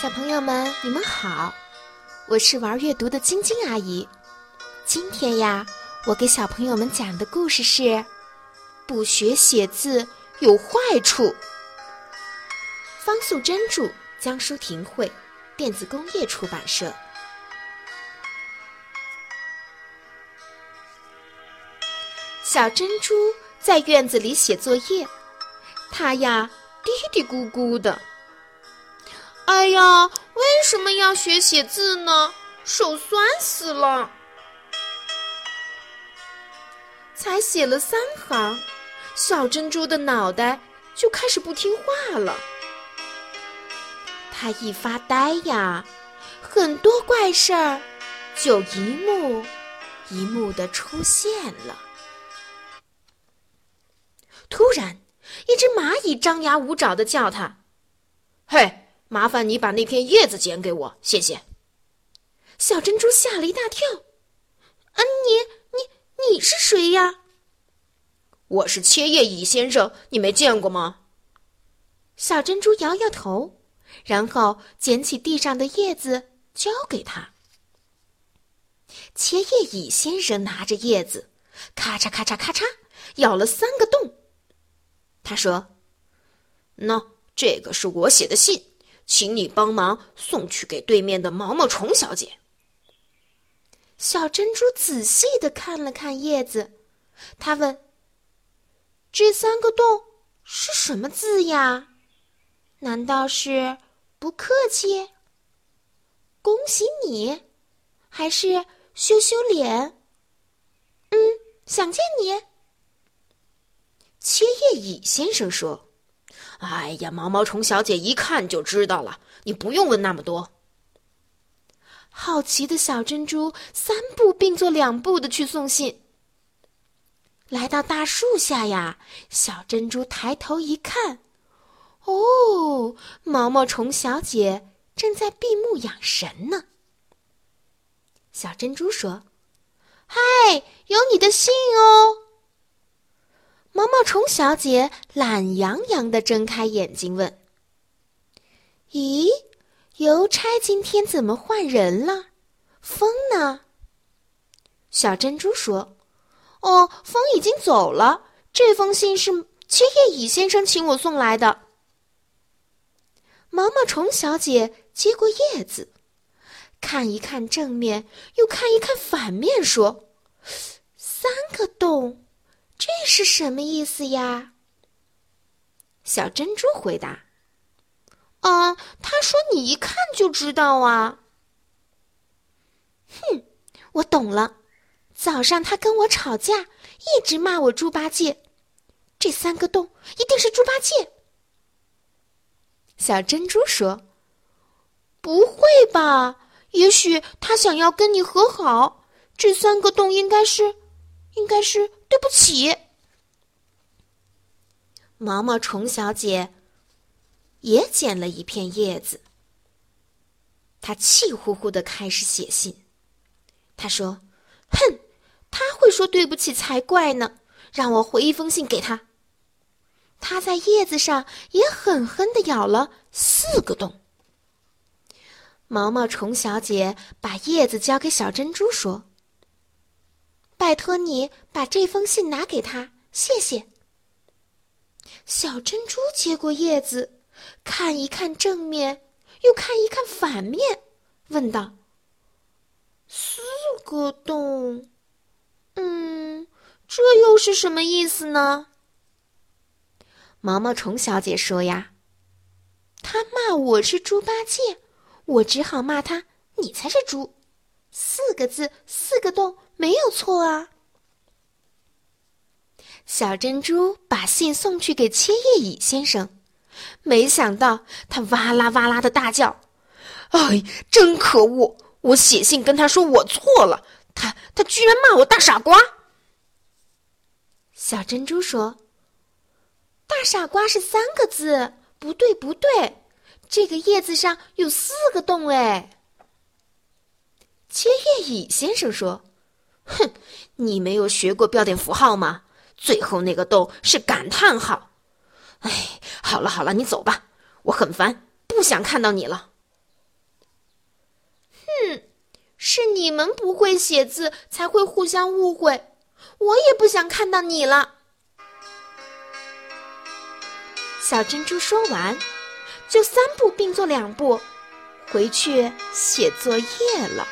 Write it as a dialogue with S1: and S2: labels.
S1: 小朋友们，你们好，我是玩阅读的晶晶阿姨。今天呀，我给小朋友们讲的故事是《不学写字有坏处》。方素珍著，江舒婷绘，电子工业出版社。小珍珠在院子里写作业，她呀嘀嘀咕咕的。
S2: 哎呀，为什么要学写字呢？手酸死了！
S1: 才写了三行，小珍珠的脑袋就开始不听话了。他一发呆呀，很多怪事儿就一幕一幕的出现了。突然，一只蚂蚁张牙舞爪的叫他：“
S3: 嘿，麻烦你把那片叶子捡给我，谢谢。”
S1: 小珍珠吓了一大跳。“啊，你你你是谁呀？”“
S3: 我是切叶蚁先生，你没见过吗？”
S1: 小珍珠摇摇头，然后捡起地上的叶子交给他。切叶蚁先生拿着叶子，咔嚓咔嚓咔嚓，咬了三个洞。他说：“
S3: 喏，这个是我写的信，请你帮忙送去给对面的毛毛虫小姐。”
S1: 小珍珠仔细的看了看叶子，他问：“这三个洞是什么字呀？难道是不客气？恭喜你，还是羞羞脸？嗯，想见你。”
S3: 切叶蚁先生说：“哎呀，毛毛虫小姐一看就知道了，你不用问那么多。”
S1: 好奇的小珍珠三步并作两步的去送信。来到大树下呀，小珍珠抬头一看，哦，毛毛虫小姐正在闭目养神呢。小珍珠说：“嗨，有你的信哦。”毛毛虫小姐懒洋洋的睁开眼睛问：“咦，邮差今天怎么换人了？风呢？”小珍珠说：“哦，风已经走了。这封信是切叶蚁先生请我送来的。”毛毛虫小姐接过叶子，看一看正面，又看一看反面，说：“三个洞。”这是什么意思呀？小珍珠回答：“啊，他说你一看就知道啊。”哼，我懂了。早上他跟我吵架，一直骂我猪八戒。这三个洞一定是猪八戒。小珍珠说：“不会吧？也许他想要跟你和好。这三个洞应该是，该是。”对不起，毛毛虫小姐也捡了一片叶子。她气呼呼的开始写信。她说：“哼，他会说对不起才怪呢！让我回一封信给他。”他在叶子上也狠狠的咬了四个洞。毛毛虫小姐把叶子交给小珍珠，说。拜托你把这封信拿给他，谢谢。小珍珠接过叶子，看一看正面，又看一看反面，问道：“四个洞，嗯，这又是什么意思呢？”毛毛虫小姐说：“呀，他骂我是猪八戒，我只好骂他，你才是猪。四个字，四个洞。”没有错啊！小珍珠把信送去给切叶蚁先生，没想到他哇啦哇啦的大叫：“
S3: 哎，真可恶！我写信跟他说我错了，他他居然骂我大傻瓜！”
S1: 小珍珠说：“大傻瓜是三个字，不对不对，这个叶子上有四个洞哎。”切叶蚁先生说。
S3: 哼，你没有学过标点符号吗？最后那个洞是感叹号。哎，好了好了，你走吧，我很烦，不想看到你了。
S2: 哼是你们不会写字，才会互相误会。我也不想看到你了。”
S1: 小珍珠说完，就三步并作两步，回去写作业了。